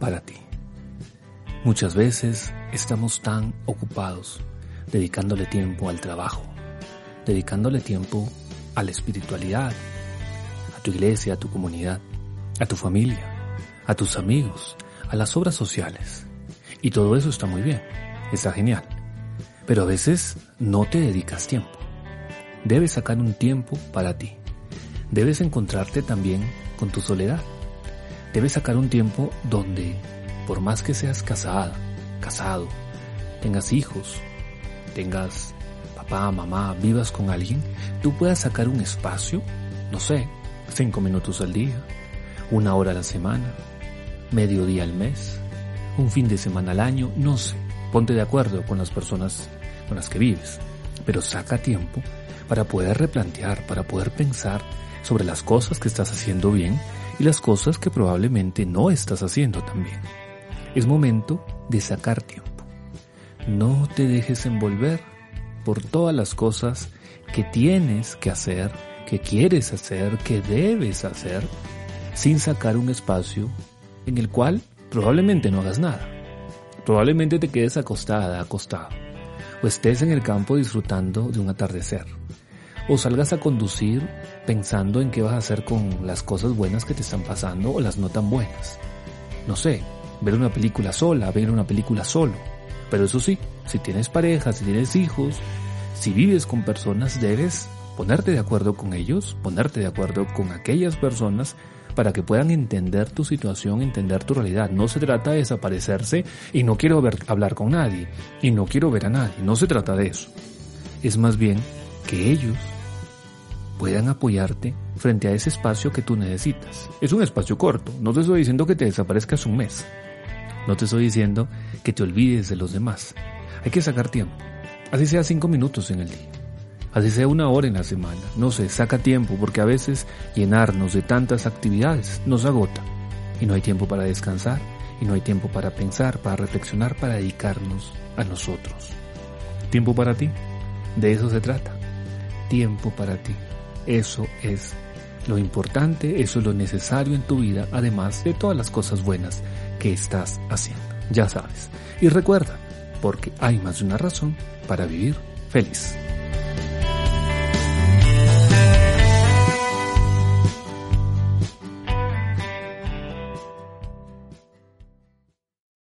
para ti. Muchas veces estamos tan ocupados dedicándole tiempo al trabajo, dedicándole tiempo a la espiritualidad, a tu iglesia, a tu comunidad, a tu familia, a tus amigos, a las obras sociales. Y todo eso está muy bien, está genial. Pero a veces no te dedicas tiempo. Debes sacar un tiempo para ti. Debes encontrarte también con tu soledad. Debes sacar un tiempo donde, por más que seas casada, casado, tengas hijos, tengas papá, mamá, vivas con alguien, tú puedas sacar un espacio, no sé, cinco minutos al día, una hora a la semana, medio día al mes, un fin de semana al año, no sé. Ponte de acuerdo con las personas con las que vives, pero saca tiempo para poder replantear, para poder pensar sobre las cosas que estás haciendo bien y las cosas que probablemente no estás haciendo tan bien. Es momento de sacar tiempo. No te dejes envolver por todas las cosas que tienes que hacer, que quieres hacer, que debes hacer, sin sacar un espacio en el cual probablemente no hagas nada. Probablemente te quedes acostada, acostado, o estés en el campo disfrutando de un atardecer, o salgas a conducir pensando en qué vas a hacer con las cosas buenas que te están pasando o las no tan buenas. No sé, ver una película sola, ver una película solo. Pero eso sí, si tienes pareja, si tienes hijos, si vives con personas, debes ponerte de acuerdo con ellos, ponerte de acuerdo con aquellas personas para que puedan entender tu situación, entender tu realidad. No se trata de desaparecerse y no quiero hablar con nadie y no quiero ver a nadie. No se trata de eso. Es más bien que ellos puedan apoyarte frente a ese espacio que tú necesitas. Es un espacio corto. No te estoy diciendo que te desaparezcas un mes. No te estoy diciendo que te olvides de los demás. Hay que sacar tiempo. Así sea cinco minutos en el día así sea una hora en la semana. No sé, saca tiempo porque a veces llenarnos de tantas actividades nos agota y no hay tiempo para descansar y no hay tiempo para pensar, para reflexionar, para dedicarnos a nosotros. ¿Tiempo para ti? De eso se trata. Tiempo para ti. Eso es lo importante, eso es lo necesario en tu vida, además de todas las cosas buenas que estás haciendo. Ya sabes. Y recuerda, porque hay más de una razón para vivir feliz.